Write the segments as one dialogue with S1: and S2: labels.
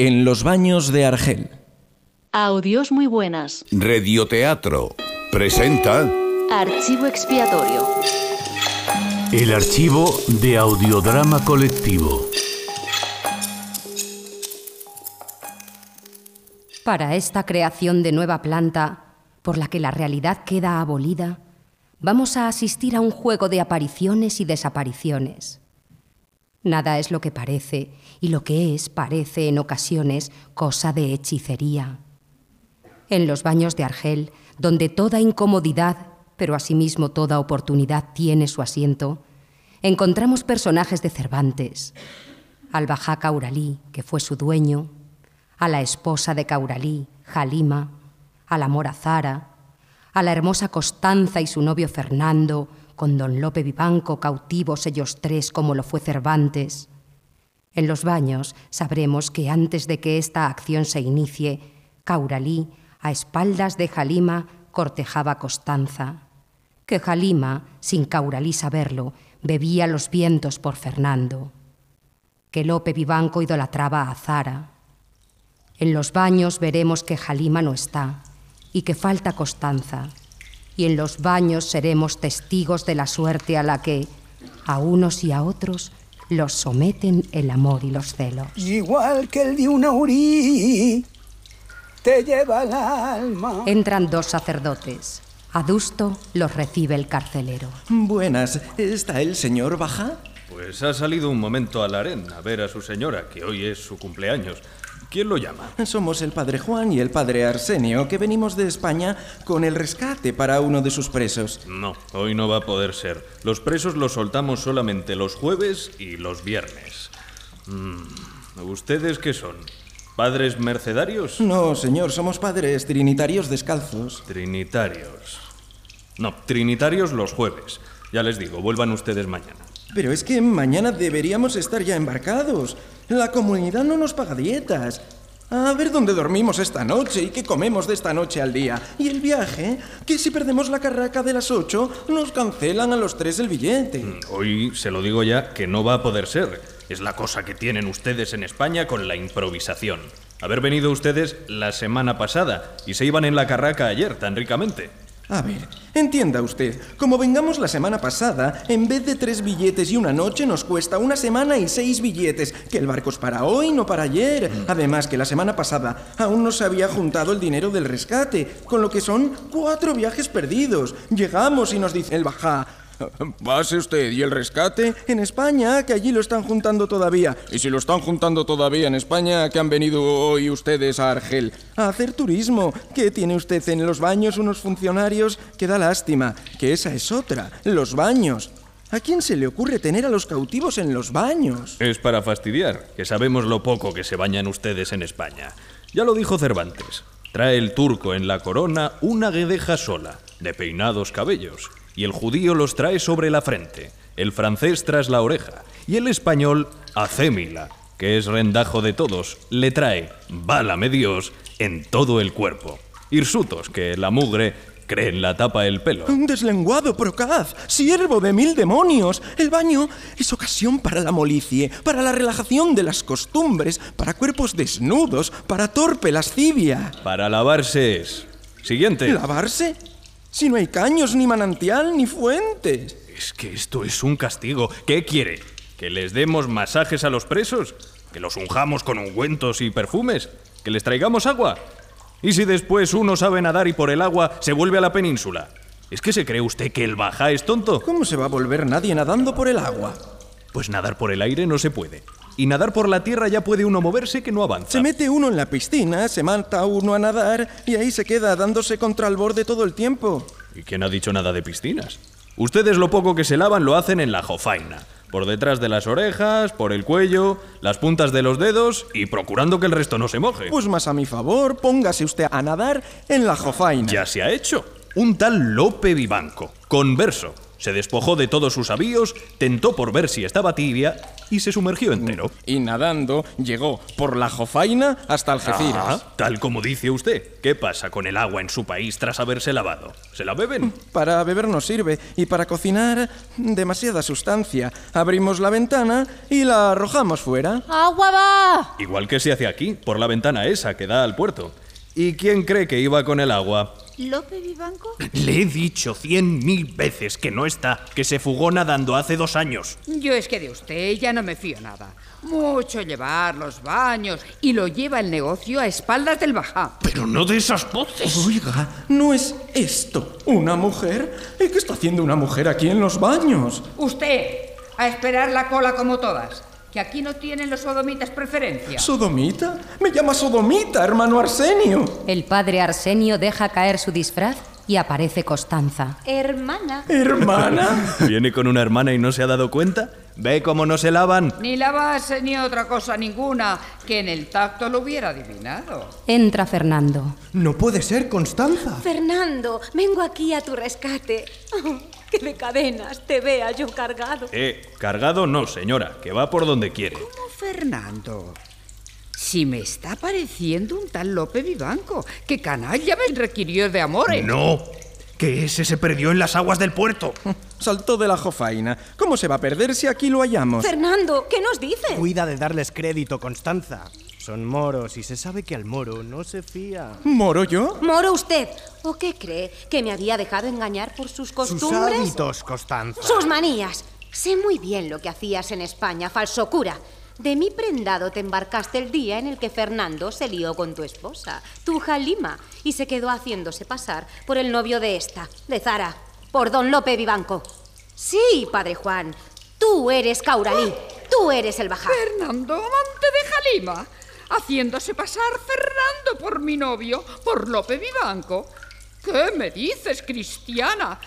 S1: En los baños de Argel.
S2: Audios muy buenas.
S3: Radioteatro presenta
S2: Archivo expiatorio.
S4: El archivo de audiodrama colectivo.
S5: Para esta creación de nueva planta, por la que la realidad queda abolida, vamos a asistir a un juego de apariciones y desapariciones. Nada es lo que parece, y lo que es parece en ocasiones cosa de hechicería. En los baños de Argel, donde toda incomodidad, pero asimismo toda oportunidad tiene su asiento, encontramos personajes de Cervantes, al Bajá Cauralí, que fue su dueño, a la esposa de Cauralí, Jalima, a la mora Zara, a la hermosa Constanza y su novio Fernando, con don Lope Vivanco cautivos ellos tres como lo fue Cervantes. En los baños sabremos que antes de que esta acción se inicie, Cauralí, a espaldas de Jalima, cortejaba a Constanza, que Jalima, sin Cauralí saberlo, bebía los vientos por Fernando, que Lope Vivanco idolatraba a Zara. En los baños veremos que Jalima no está y que falta Constanza, y en los baños seremos testigos de la suerte a la que, a unos y a otros, los someten el amor y los celos.
S6: Igual que el de una urí, te lleva el alma.
S5: Entran dos sacerdotes. Adusto los recibe el carcelero.
S1: Buenas, ¿está el señor Baja?
S7: Pues ha salido un momento al harén a ver a su señora, que hoy es su cumpleaños. ¿Quién lo llama?
S1: Somos el padre Juan y el padre Arsenio, que venimos de España con el rescate para uno de sus presos.
S7: No, hoy no va a poder ser. Los presos los soltamos solamente los jueves y los viernes. Mm, ¿Ustedes qué son? ¿Padres mercedarios?
S1: No, señor, somos padres trinitarios descalzos.
S7: Trinitarios. No, trinitarios los jueves. Ya les digo, vuelvan ustedes mañana.
S1: Pero es que mañana deberíamos estar ya embarcados. La comunidad no nos paga dietas. A ver dónde dormimos esta noche y qué comemos de esta noche al día. Y el viaje, que si perdemos la carraca de las ocho, nos cancelan a los tres el billete.
S7: Mm, Hoy se lo digo ya que no va a poder ser. Es la cosa que tienen ustedes en España con la improvisación. Haber venido ustedes la semana pasada y se iban en la carraca ayer tan ricamente.
S1: A ver, entienda usted, como vengamos la semana pasada, en vez de tres billetes y una noche nos cuesta una semana y seis billetes, que el barco es para hoy, no para ayer. Además que la semana pasada aún no se había juntado el dinero del rescate, con lo que son cuatro viajes perdidos. Llegamos y nos dice el bajá. Pase usted, ¿y el rescate? En España, que allí lo están juntando todavía. Y si lo están juntando todavía en España, que han venido hoy ustedes a Argel a hacer turismo. ¿Qué tiene usted en los baños unos funcionarios? Que da lástima, que esa es otra, los baños. ¿A quién se le ocurre tener a los cautivos en los baños?
S7: Es para fastidiar, que sabemos lo poco que se bañan ustedes en España. Ya lo dijo Cervantes. Trae el turco en la corona una guedeja sola, de peinados cabellos, y el judío los trae sobre la frente, el francés tras la oreja, y el español acémila, que es rendajo de todos, le trae, válame Dios, en todo el cuerpo. Hirsutos, que la mugre cree en la tapa el pelo.
S1: Un deslenguado procaz, siervo de mil demonios. El baño es ocasión para la molicie, para la relajación de las costumbres, para cuerpos desnudos, para torpe lascivia.
S7: Para lavarse es. Siguiente.
S1: ¿Lavarse? Si no hay caños, ni manantial, ni fuentes.
S7: Es que esto es un castigo. ¿Qué quiere? ¿Que les demos masajes a los presos? ¿Que los unjamos con ungüentos y perfumes? ¿Que les traigamos agua? ¿Y si después uno sabe nadar y por el agua se vuelve a la península? ¿Es que se cree usted que el Bajá es tonto?
S1: ¿Cómo se va a volver nadie nadando por el agua?
S7: Pues nadar por el aire no se puede. Y nadar por la tierra ya puede uno moverse que no avanza.
S1: Se mete uno en la piscina, se mata uno a nadar y ahí se queda dándose contra el borde todo el tiempo.
S7: ¿Y quién ha dicho nada de piscinas? Ustedes lo poco que se lavan lo hacen en la jofaina. Por detrás de las orejas, por el cuello, las puntas de los dedos y procurando que el resto no se moje.
S1: Pues más a mi favor, póngase usted a nadar en la jofaina.
S7: Ya se ha hecho. Un tal Lope Vivanco, converso, se despojó de todos sus avíos, tentó por ver si estaba tibia y se sumergió entero.
S1: Y nadando llegó por la Jofaina hasta Algeciras.
S7: Ah, tal como dice usted. ¿Qué pasa con el agua en su país tras haberse lavado? ¿Se la beben?
S1: Para beber no sirve y para cocinar demasiada sustancia. Abrimos la ventana y la arrojamos fuera.
S8: ¡Agua va!
S7: Igual que se hace aquí, por la ventana esa que da al puerto. ¿Y quién cree que iba con el agua?
S8: ¿Lope Vivanco?
S7: Le he dicho cien mil veces que no está, que se fugó nadando hace dos años.
S9: Yo es que de usted ya no me fío nada. Mucho llevar los baños y lo lleva el negocio a espaldas del bajá.
S7: Pero no de esas voces.
S1: Oiga, ¿no es esto una mujer? ¿Y qué está haciendo una mujer aquí en los baños?
S9: Usted, a esperar la cola como todas. Que aquí no tienen los sodomitas preferencia.
S1: ¿Sodomita? Me llama Sodomita, hermano Arsenio.
S5: El padre Arsenio deja caer su disfraz y aparece Constanza.
S8: Hermana.
S1: ¿Hermana?
S7: ¿Viene con una hermana y no se ha dado cuenta? ¿Ve cómo no se lavan?
S9: Ni la base ni otra cosa ninguna que en el tacto lo hubiera adivinado.
S5: Entra Fernando.
S10: No puede ser, Constanza.
S8: Fernando, vengo aquí a tu rescate. Que de cadenas te vea yo cargado.
S7: Eh, cargado no, señora, que va por donde quiere.
S9: ¿Cómo Fernando? Si me está pareciendo un tal Lope Vivanco, que canalla me requirió de amores.
S7: No, que ese se perdió en las aguas del puerto.
S1: Saltó de la jofaina. ¿Cómo se va a perder si aquí lo hallamos?
S8: Fernando, ¿qué nos dices?
S10: Cuida de darles crédito, Constanza. Son moros y se sabe que al moro no se fía.
S1: ¿Moro yo?
S8: ¿Moro usted? ¿O qué cree? ¿Que me había dejado engañar por sus
S10: Sus
S8: costumbres?
S10: hábitos, Constanza.
S8: Sus manías. Sé muy bien lo que hacías en España, falso cura. De mi prendado te embarcaste el día en el que Fernando se lió con tu esposa, tu Jalima, y se quedó haciéndose pasar por el novio de esta, de Zara, por don Lope Vivanco. Sí, padre Juan, tú eres Cauralí, tú eres el bajá.
S9: Fernando, amante de Jalima, haciéndose pasar Fernando por mi novio, por Lope Vivanco. ¿Qué me dices, cristiana?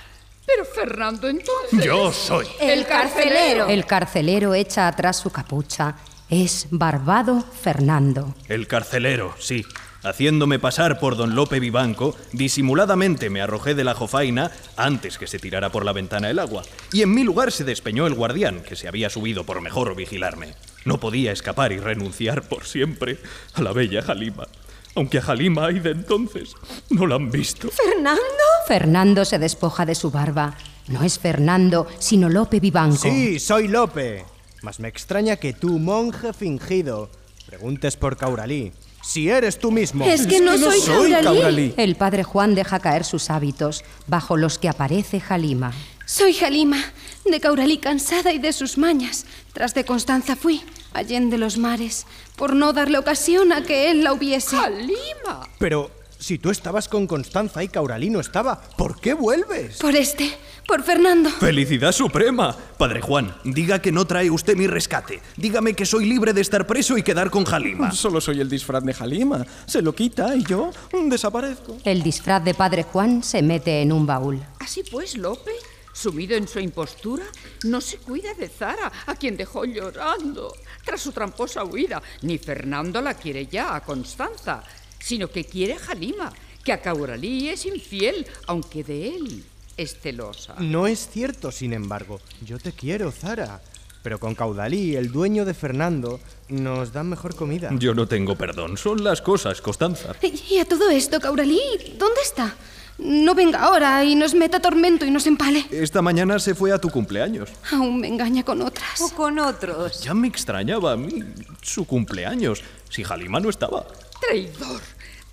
S9: Pero Fernando entonces...
S7: Yo soy.
S9: El carcelero.
S5: El carcelero echa atrás su capucha. Es Barbado Fernando.
S7: El carcelero, sí. Haciéndome pasar por don Lope Vivanco, disimuladamente me arrojé de la jofaina antes que se tirara por la ventana el agua, y en mi lugar se despeñó el guardián, que se había subido por mejor vigilarme. No podía escapar y renunciar por siempre a la bella Jalima, aunque a Jalima hay de entonces no la han visto.
S8: ¿Fernando?
S5: Fernando se despoja de su barba. No es Fernando, sino Lope Vivanco.
S10: Sí, soy Lope. Mas me extraña que tú, monje fingido, preguntes por Cauralí. Si eres tú mismo.
S8: Es que no soy, Cauralí.
S5: El padre Juan deja caer sus hábitos, bajo los que aparece Jalima.
S11: Soy Jalima, de Cauralí cansada y de sus mañas. Tras de Constanza fui, allende los mares, por no darle ocasión a que él la hubiese.
S9: ¡Jalima!
S10: Pero si tú estabas con Constanza y Cauralí no estaba, ¿por qué vuelves?
S11: Por este, por Fernando.
S7: ¡Felicidad suprema! Padre Juan, diga que no trae usted mi rescate. Dígame que soy libre de estar preso y quedar con Jalima.
S1: Solo soy el disfraz de Jalima. Se lo quita y yo desaparezco.
S5: El disfraz de padre Juan se mete en un baúl.
S9: Así pues, Lope, sumido en su impostura, no se cuida de Zara, a quien dejó llorando tras su tramposa huida. Ni Fernando la quiere ya a Constanza, sino que quiere a Jalima, que a Cauralí es infiel, aunque de él es celosa.
S10: No es cierto, sin embargo. Yo te quiero, Zara. Pero con Caudalí, el dueño de Fernando, nos dan mejor comida.
S7: Yo no tengo perdón. Son las cosas, Constanza.
S11: Y a todo esto, Cauralí, ¿dónde está? No venga ahora y nos meta tormento y nos empale.
S7: Esta mañana se fue a tu cumpleaños.
S11: Aún me engaña con otras.
S8: O con otros.
S7: Ya me extrañaba a mí su cumpleaños, si Jalima no estaba.
S9: Traidor,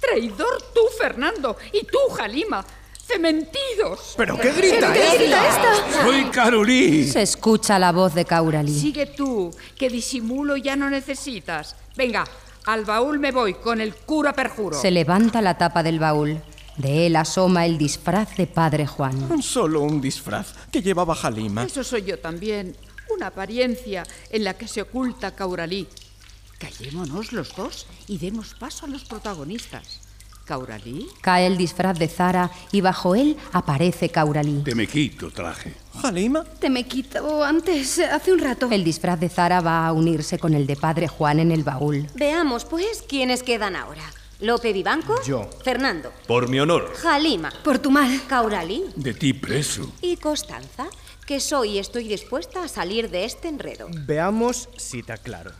S9: traidor tú, Fernando, y tú, Jalima. ¡Cementidos!
S10: ¿Pero qué grita
S9: ¿Qué grita
S10: esta?
S3: ¡Soy Carolí!
S5: Se escucha la voz de Cauralí.
S9: Sigue tú, que disimulo ya no necesitas. Venga, al baúl me voy con el cura perjuro.
S5: Se levanta la tapa del baúl. De él asoma el disfraz de padre Juan.
S1: Solo un disfraz que llevaba Jalima.
S9: Eso soy yo también. Una apariencia en la que se oculta Cauralí. Callémonos los dos y demos paso a los protagonistas. ¿Cauralí?
S5: Cae el disfraz de Zara y bajo él aparece Cauralí.
S3: Te me quito traje.
S1: ¿Jalima?
S11: Te me quito antes, hace un rato.
S5: El disfraz de Zara va a unirse con el de padre Juan en el baúl.
S8: Veamos, pues, quiénes quedan ahora. Lope Vivanco.
S10: Yo.
S8: Fernando.
S7: Por mi honor.
S8: Jalima.
S11: Por tu mal.
S8: Cauralí.
S3: De ti preso.
S8: Y Constanza. que soy y estoy dispuesta a salir de este enredo.
S10: Veamos si te aclaro.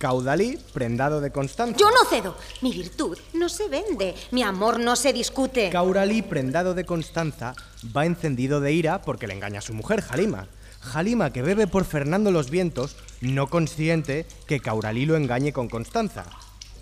S10: Caudalí, prendado de Constanza.
S8: Yo no cedo. Mi virtud no se vende. Mi amor no se discute.
S10: Cauralí, prendado de Constanza, va encendido de ira porque le engaña a su mujer, Jalima. Jalima, que bebe por Fernando los vientos, no consciente que Cauralí lo engañe con Constanza.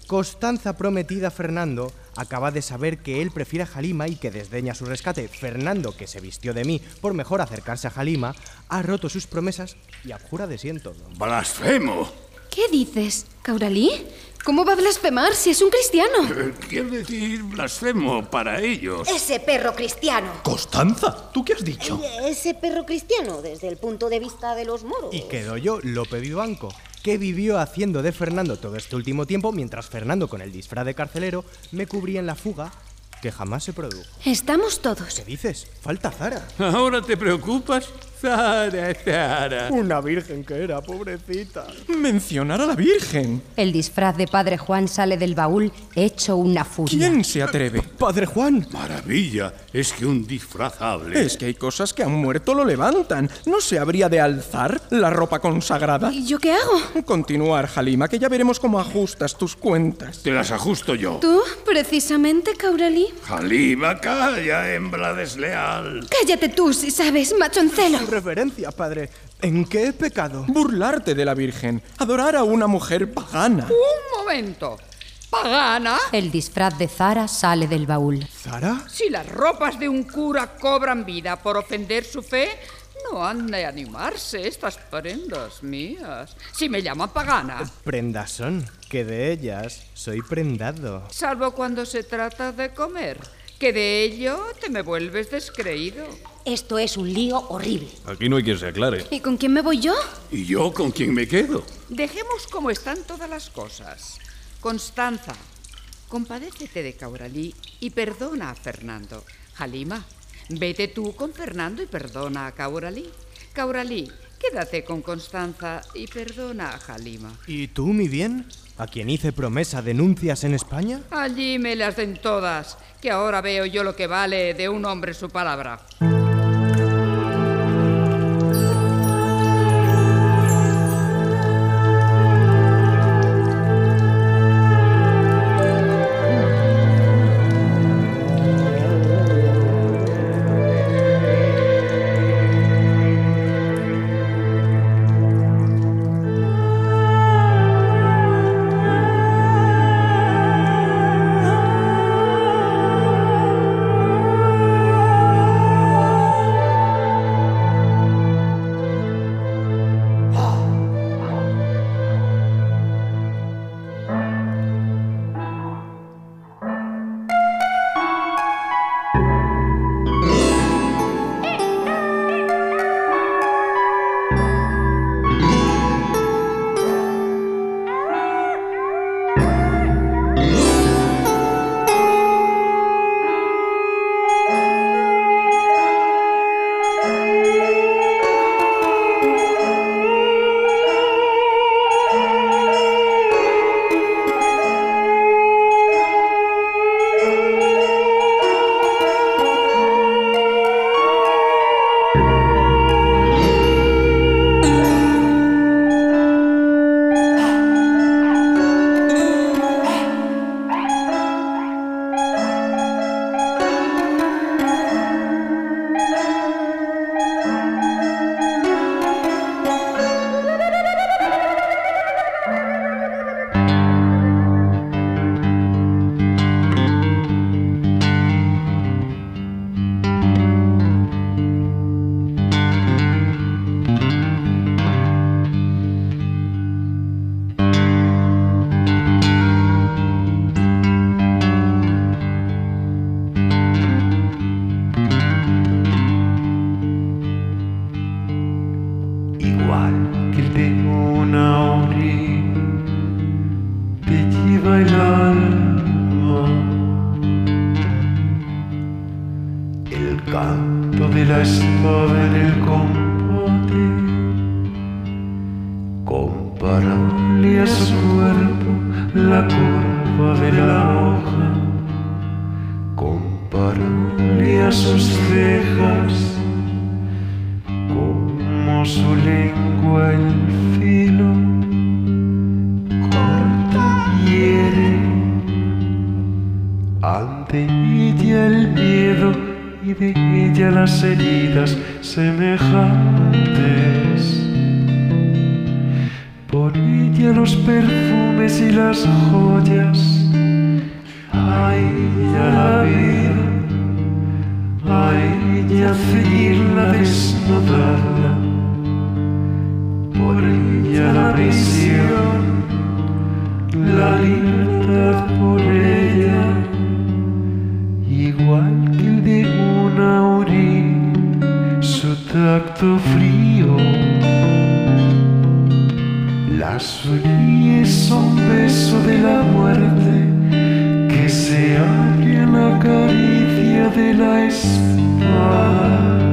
S10: Constanza, prometida a Fernando, acaba de saber que él prefiere a Jalima y que desdeña su rescate. Fernando, que se vistió de mí por mejor acercarse a Jalima, ha roto sus promesas y abjura de sí en todo.
S3: ¡Blasfemo!
S11: ¿Qué dices, Cauralí? ¿Cómo va a blasfemar si es un cristiano?
S3: Eh, Quiero decir blasfemo para ellos.
S8: Ese perro cristiano.
S12: Constanza, ¿tú qué has dicho?
S8: Ese perro cristiano, desde el punto de vista de los moros.
S10: Y quedo yo, Lope Vivanco, que vivió haciendo de Fernando todo este último tiempo mientras Fernando con el disfraz de carcelero me cubría en la fuga que jamás se produjo.
S11: Estamos todos.
S10: ¿Qué dices? Falta Zara.
S3: ¿Ahora te preocupas?
S10: Una virgen que era, pobrecita.
S1: Mencionar a la Virgen.
S5: El disfraz de Padre Juan sale del baúl hecho una furia.
S1: ¿Quién se atreve?
S10: Padre Juan.
S3: Maravilla, es que un disfraz hable.
S1: Es que hay cosas que a un muerto lo levantan. ¿No se habría de alzar la ropa consagrada?
S11: ¿Y yo qué hago?
S1: Continuar, Jalima, que ya veremos cómo ajustas tus cuentas.
S3: Te las ajusto yo.
S11: ¿Tú, precisamente, Cauralí?
S3: Jalima, calla, hembra desleal.
S11: Cállate tú, si sabes, machoncelo.
S10: Reverencia, padre. ¿En qué he pecado?
S1: Burlarte de la Virgen. Adorar a una mujer pagana.
S9: Un momento. ¿Pagana?
S5: El disfraz de Zara sale del baúl.
S10: ¿Zara?
S9: Si las ropas de un cura cobran vida por ofender su fe, no han de animarse estas prendas mías. Si me llaman pagana.
S10: Prendas son, que de ellas soy prendado.
S9: Salvo cuando se trata de comer, que de ello te me vuelves descreído.
S8: Esto es un lío horrible.
S7: Aquí no hay quien se aclare.
S11: ¿Y con quién me voy yo?
S3: ¿Y yo con quién me quedo?
S9: Dejemos como están todas las cosas. Constanza, compadécete de Cauralí y perdona a Fernando. Jalima, vete tú con Fernando y perdona a Cauralí. Cauralí, quédate con Constanza y perdona a Jalima.
S10: ¿Y tú, mi bien? ¿A quien hice promesa denuncias en España?
S9: Allí me las den todas, que ahora veo yo lo que vale de un hombre su palabra.
S13: Igual que tengo una orilla, te lleva el alma. El canto de la espada en el combate, comparable a su cuerpo, la curva de la hoja, comparable a sus cejas su lengua el filo corta y hiere. Ante ella el miedo y de ella las heridas semejantes. Por ella los perfumes y las joyas. Ay, ya la vida. Ay, ya seguirla desnudarla. La prisión. La libertad por ella. Igual que de una uri, su tacto frío. Las uríes son beso de la muerte que se abre a la caricia de la espada.